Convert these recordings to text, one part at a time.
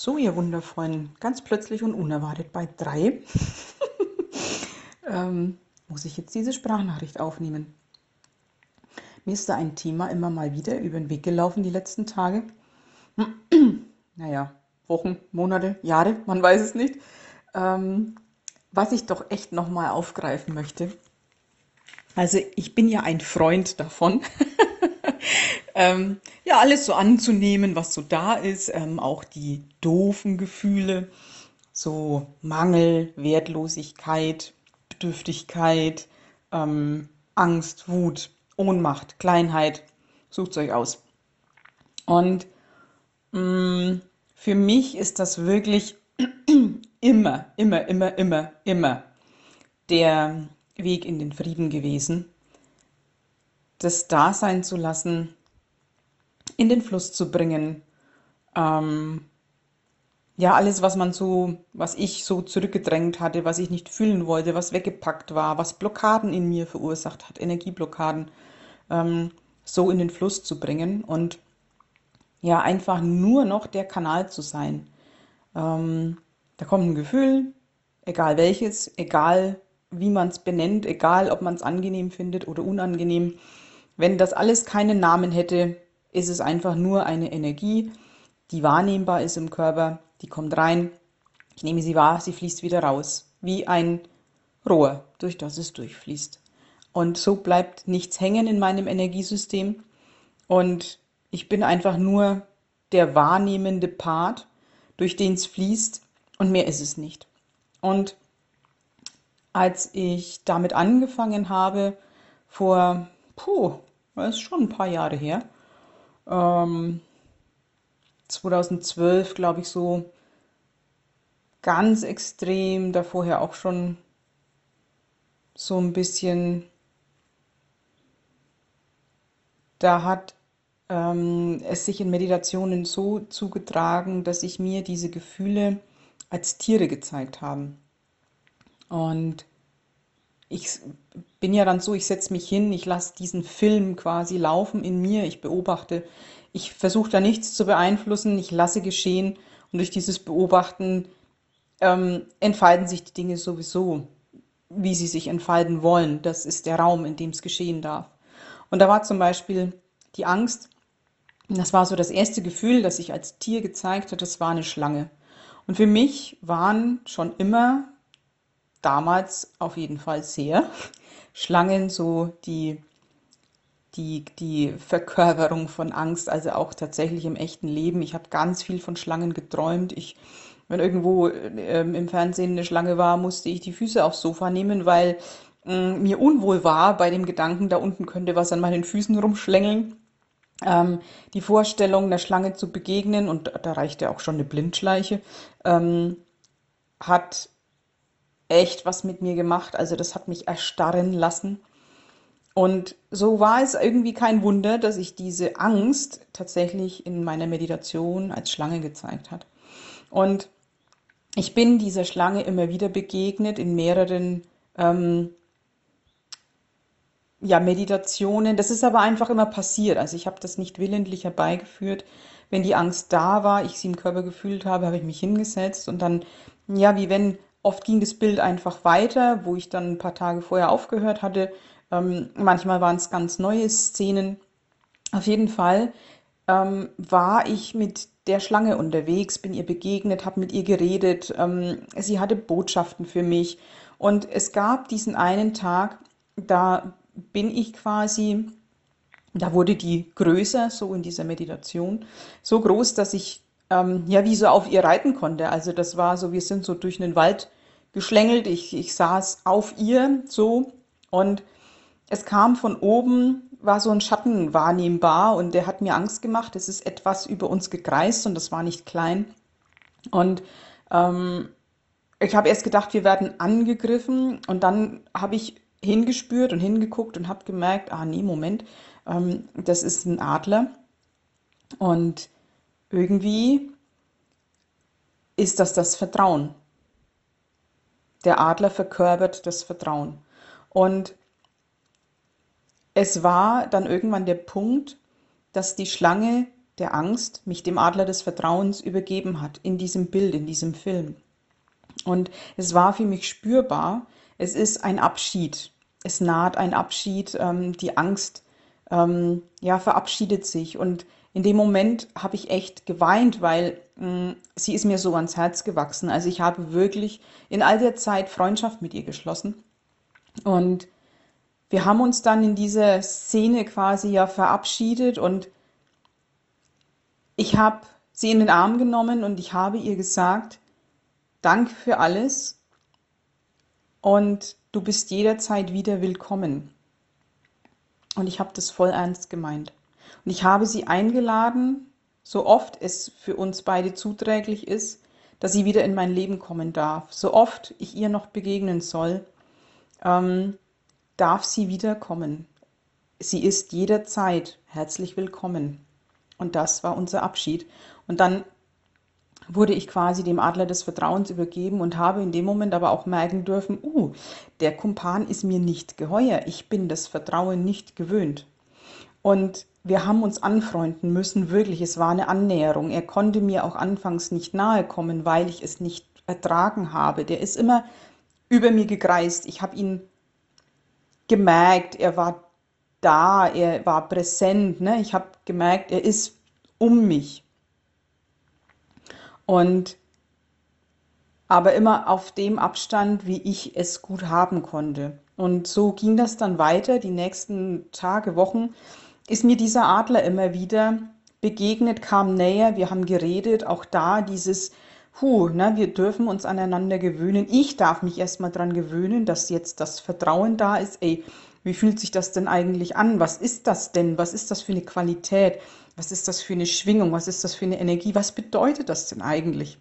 So, ihr Wundervollen, ganz plötzlich und unerwartet bei drei ähm, muss ich jetzt diese Sprachnachricht aufnehmen. Mir ist da ein Thema immer mal wieder über den Weg gelaufen die letzten Tage. naja, Wochen, Monate, Jahre, man weiß es nicht. Ähm, was ich doch echt nochmal aufgreifen möchte. Also ich bin ja ein Freund davon, ähm, ja, alles so anzunehmen, was so da ist, ähm, auch die doofen Gefühle, so Mangel, Wertlosigkeit, Bedürftigkeit, ähm, Angst, Wut, Ohnmacht, Kleinheit, sucht euch aus. Und mh, mm, für mich ist das wirklich immer, immer, immer, immer, immer der Weg in den Frieden gewesen, das Dasein zu lassen, in den Fluss zu bringen. Ähm, ja, alles, was man so, was ich so zurückgedrängt hatte, was ich nicht fühlen wollte, was weggepackt war, was Blockaden in mir verursacht hat, Energieblockaden, ähm, so in den Fluss zu bringen und ja, einfach nur noch der Kanal zu sein. Ähm, da kommt ein Gefühl, egal welches, egal wie man es benennt, egal ob man es angenehm findet oder unangenehm. Wenn das alles keinen Namen hätte, ist es einfach nur eine Energie, die wahrnehmbar ist im Körper, die kommt rein, ich nehme sie wahr, sie fließt wieder raus, wie ein Rohr, durch das es durchfließt. Und so bleibt nichts hängen in meinem Energiesystem und ich bin einfach nur der wahrnehmende Part, durch den es fließt und mehr ist es nicht. Und als ich damit angefangen habe, vor, puh, das ist schon ein paar Jahre her, ähm, 2012, glaube ich, so ganz extrem, da vorher auch schon so ein bisschen, da hat ähm, es sich in Meditationen so zugetragen, dass sich mir diese Gefühle als Tiere gezeigt haben. Und ich bin ja dann so, ich setze mich hin, ich lasse diesen Film quasi laufen in mir, ich beobachte, ich versuche da nichts zu beeinflussen, ich lasse geschehen und durch dieses Beobachten ähm, entfalten sich die Dinge sowieso, wie sie sich entfalten wollen. Das ist der Raum, in dem es geschehen darf. Und da war zum Beispiel die Angst, das war so das erste Gefühl, das sich als Tier gezeigt hat, das war eine Schlange. Und für mich waren schon immer damals auf jeden Fall sehr. Schlangen so die, die, die Verkörperung von Angst, also auch tatsächlich im echten Leben. Ich habe ganz viel von Schlangen geträumt. Ich, wenn irgendwo ähm, im Fernsehen eine Schlange war, musste ich die Füße aufs Sofa nehmen, weil äh, mir unwohl war bei dem Gedanken, da unten könnte was an meinen Füßen rumschlängeln. Ähm, die Vorstellung, einer Schlange zu begegnen, und da reichte auch schon eine Blindschleiche, ähm, hat echt was mit mir gemacht. Also das hat mich erstarren lassen. Und so war es irgendwie kein Wunder, dass sich diese Angst tatsächlich in meiner Meditation als Schlange gezeigt hat. Und ich bin dieser Schlange immer wieder begegnet in mehreren ähm, ja, Meditationen. Das ist aber einfach immer passiert. Also ich habe das nicht willentlich herbeigeführt. Wenn die Angst da war, ich sie im Körper gefühlt habe, habe ich mich hingesetzt und dann, ja, wie wenn Oft ging das Bild einfach weiter, wo ich dann ein paar Tage vorher aufgehört hatte. Ähm, manchmal waren es ganz neue Szenen. Auf jeden Fall ähm, war ich mit der Schlange unterwegs, bin ihr begegnet, habe mit ihr geredet. Ähm, sie hatte Botschaften für mich. Und es gab diesen einen Tag, da bin ich quasi, da wurde die größer, so in dieser Meditation, so groß, dass ich ähm, ja wie so auf ihr reiten konnte. Also das war so, wir sind so durch einen Wald geschlängelt. Ich, ich saß auf ihr so und es kam von oben, war so ein Schatten wahrnehmbar und der hat mir Angst gemacht. Es ist etwas über uns gekreist und das war nicht klein. Und ähm, ich habe erst gedacht, wir werden angegriffen und dann habe ich hingespürt und hingeguckt und habe gemerkt, ah nee, Moment, ähm, das ist ein Adler. Und irgendwie ist das das Vertrauen. Der Adler verkörpert das Vertrauen. Und es war dann irgendwann der Punkt, dass die Schlange der Angst mich dem Adler des Vertrauens übergeben hat, in diesem Bild, in diesem Film. Und es war für mich spürbar, es ist ein Abschied. Es naht ein Abschied, ähm, die Angst ähm, ja, verabschiedet sich. Und in dem Moment habe ich echt geweint, weil mh, mm, sie ist mir so ans Herz gewachsen. Also ich habe wirklich in all der Zeit Freundschaft mit ihr geschlossen. Und wir haben uns dann in dieser Szene quasi ja verabschiedet und ich habe sie in den Arm genommen und ich habe ihr gesagt, Dank für alles und du bist jederzeit wieder willkommen. Und ich habe das voll ernst gemeint. Und ich habe sie eingeladen, so oft es für uns beide zuträglich ist, dass sie wieder in mein Leben kommen darf. So oft ich ihr noch begegnen soll, ähm, darf sie wiederkommen. Sie ist jederzeit herzlich willkommen. Und das war unser Abschied. Und dann wurde ich quasi dem Adler des Vertrauens übergeben und habe in dem Moment aber auch merken dürfen, uh, der Kumpan ist mir nicht geheuer, ich bin das Vertrauen nicht gewöhnt. Und wir haben uns anfreunden müssen, wirklich, es war eine Annäherung. Er konnte mir auch anfangs nicht nahe kommen, weil ich es nicht ertragen habe. Der ist immer über mir gekreist. Ich habe ihn gemerkt, er war da, er war präsent. Ne? Ich habe gemerkt, er ist um mich. Und aber immer auf dem Abstand, wie ich es gut haben konnte. Und so ging das dann weiter. Die nächsten Tage, Wochen ist mir dieser Adler immer wieder begegnet, kam näher. Wir haben geredet. Auch da dieses, hu, ne, wir dürfen uns aneinander gewöhnen. Ich darf mich erstmal dran gewöhnen, dass jetzt das Vertrauen da ist. Ey, wie fühlt sich das denn eigentlich an? Was ist das denn? Was ist das für eine Qualität? Was ist das für eine Schwingung? Was ist das für eine Energie? Was bedeutet das denn eigentlich?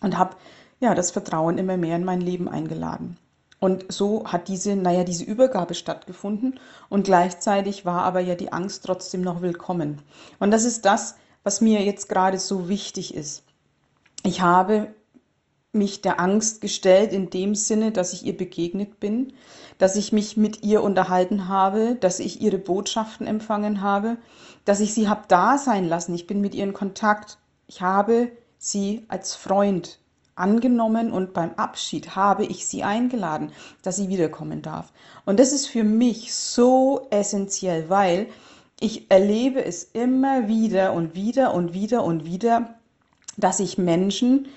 Und habe ja das Vertrauen immer mehr in mein Leben eingeladen. Und so hat diese, naja, diese Übergabe stattgefunden und gleichzeitig war aber ja die Angst trotzdem noch willkommen. Und das ist das, was mir jetzt gerade so wichtig ist. Ich habe mich der Angst gestellt in dem Sinne, dass ich ihr begegnet bin, dass ich mich mit ihr unterhalten habe, dass ich ihre Botschaften empfangen habe, dass ich sie habe da sein lassen. Ich bin mit ihr in Kontakt. Ich habe sie als Freund angenommen und beim Abschied habe ich sie eingeladen, dass sie wiederkommen darf. Und das ist für mich so essentiell, weil ich erlebe es immer wieder und wieder und wieder und wieder, dass ich Menschen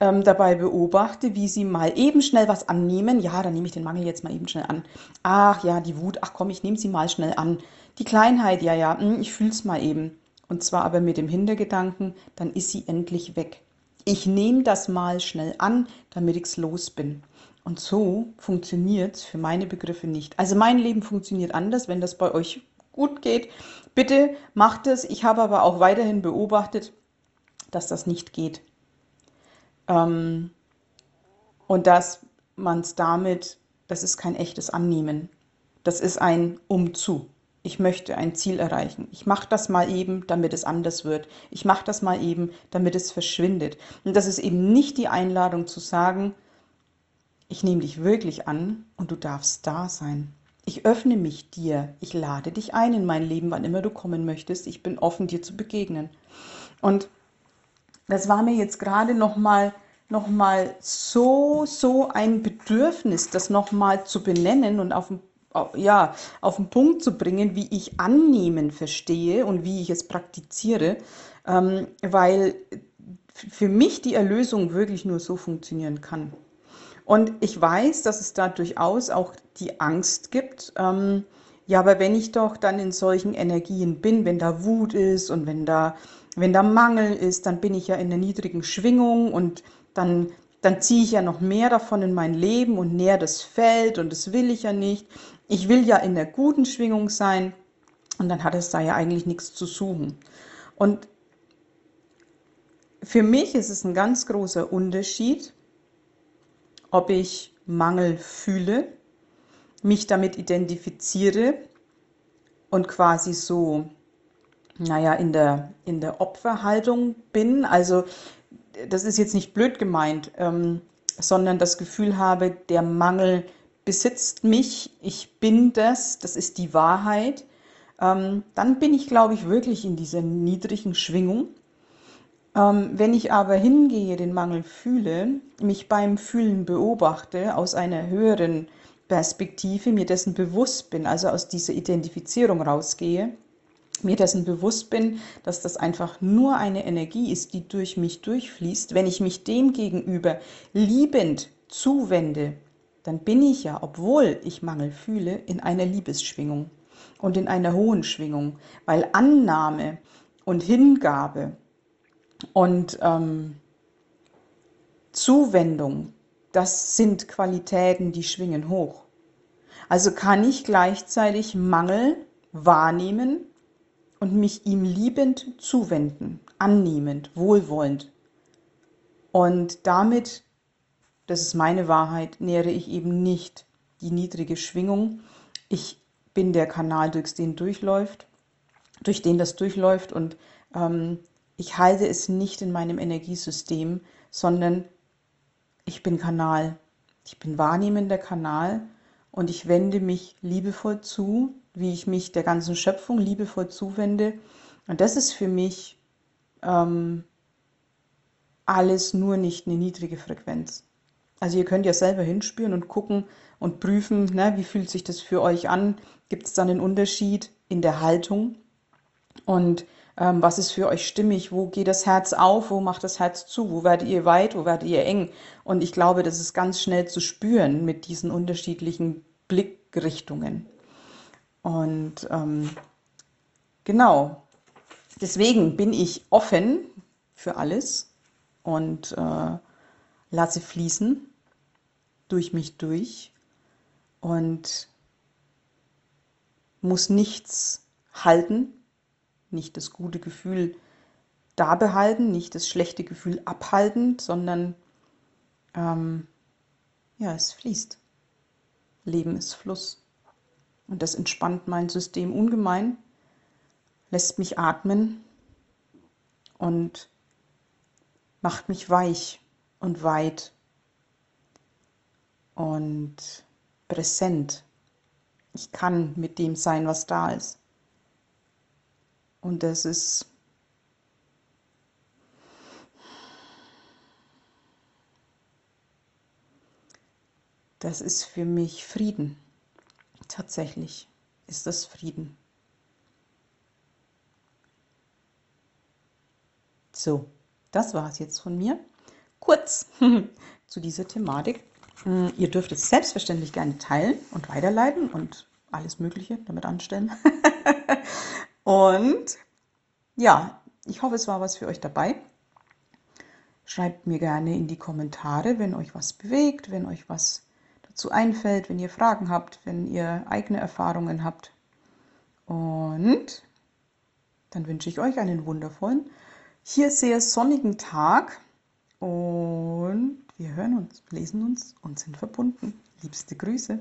ähm, dabei beobachte, wie sie mal eben schnell was annehmen. Ja, dann nehme ich den Mangel jetzt mal eben schnell an. Ach ja, die Wut, ach komm, ich nehme sie mal schnell an. Die Kleinheit, ja, ja, hm, ich fühle es mal eben. Und zwar aber mit dem Hintergedanken, dann ist sie endlich weg. Ich nehme das mal schnell an, damit ich's los bin. Und so funktioniert es für meine Begriffe nicht. Also mein Leben funktioniert anders, wenn das bei euch gut geht. Bitte macht es. Ich habe aber auch weiterhin beobachtet, dass das nicht geht. Ähm, und dass man es damit, das ist kein echtes Annehmen. Das ist ein Umzu. Ich möchte ein Ziel erreichen. Ich mache das mal eben, damit es anders wird. Ich mache das mal eben, damit es verschwindet. Und das ist eben nicht die Einladung zu sagen, ich nehme dich wirklich an und du darfst da sein. Ich öffne mich dir. Ich lade dich ein in mein Leben, wann immer du kommen möchtest. Ich bin offen, dir zu begegnen. Und das war mir jetzt gerade nochmal noch mal so, so ein Bedürfnis, das nochmal zu benennen und auf den, ja, auf den Punkt zu bringen, wie ich Annehmen verstehe und wie ich es praktiziere, ähm, weil für mich die Erlösung wirklich nur so funktionieren kann. Und ich weiß, dass es da durchaus auch die Angst gibt. Ähm, ja, aber wenn ich doch dann in solchen Energien bin, wenn da Wut ist und wenn da wenn da Mangel ist, dann bin ich ja in der niedrigen Schwingung und dann, dann ziehe ich ja noch mehr davon in mein Leben und näher das Feld und das will ich ja nicht. Ich will ja in der guten Schwingung sein und dann hat es da ja eigentlich nichts zu suchen. Und für mich ist es ein ganz großer Unterschied, ob ich Mangel fühle, mich damit identifiziere und quasi so naja, in der, in der Opferhaltung bin. Also das ist jetzt nicht blöd gemeint, ähm, sondern das Gefühl habe, der Mangel besitzt mich, ich bin das, das ist die Wahrheit. ähm, dann bin ich, glaube ich, wirklich in dieser niedrigen Schwingung. Ähm, wenn ich aber hingehe, den Mangel fühle, mich beim Fühlen beobachte, aus einer höheren Perspektive, mir dessen bewusst bin, also aus dieser Identifizierung rausgehe, mir dessen bewusst bin, dass das einfach nur eine Energie ist, die durch mich durchfließt, wenn ich mich dem gegenüber liebend zuwende, dann bin ich ja, obwohl ich Mangel fühle, in einer Liebesschwingung und in einer hohen Schwingung, weil Annahme und Hingabe und ähm, Zuwendung, das sind Qualitäten, die schwingen hoch. Also kann ich gleichzeitig Mangel wahrnehmen und mich ihm liebend zuwenden, annehmend, wohlwollend. Und damit, das ist meine Wahrheit, nähere ich eben nicht die niedrige Schwingung. Ich bin der Kanal, durch den durchläuft, durch den das durchläuft und ähm, ich halte es nicht in meinem Energiesystem, sondern ich bin Kanal. Ich bin wahrnehmender Kanal und ich wende mich liebevoll zu, wie ich mich der ganzen Schöpfung liebevoll zuwende. Und das ist für mich ähm, alles nur nicht eine niedrige Frequenz. Also ihr könnt ja selber hinspüren und gucken und prüfen, ne, wie fühlt sich das für euch an? Gibt es dann einen Unterschied in der Haltung? Und ähm, was ist für euch stimmig? Wo geht das Herz auf? Wo macht das Herz zu? Wo werdet ihr weit? Wo werdet ihr eng? Und ich glaube, das ist ganz schnell zu spüren mit diesen unterschiedlichen Blickrichtungen. Und ähm, genau, deswegen bin ich offen für alles und äh, lasse fließen durch mich durch und muss nichts halten, nicht das gute Gefühl da behalten, nicht das schlechte Gefühl abhalten, sondern ähm, ja, es fließt. Leben ist Fluss. Und das entspannt mein System ungemein, lässt mich atmen und macht mich weich und weit und präsent. Ich kann mit dem sein, was da ist. Und das ist das ist für mich Frieden. Tatsächlich ist das Frieden. So, das war es jetzt von mir. Kurz zu dieser Thematik. Hm, ihr dürft es selbstverständlich gerne teilen und weiterleiten und alles Mögliche damit anstellen. und ja, ich hoffe, es war was für euch dabei. Schreibt mir gerne in die Kommentare, wenn euch was bewegt, wenn euch was dazu einfällt, wenn ihr Fragen habt, wenn ihr eigene Erfahrungen habt. Und dann wünsche ich euch einen wundervollen, hier sehr sonnigen Tag und wir hören uns, lesen uns und sind verbunden. Liebste Grüße.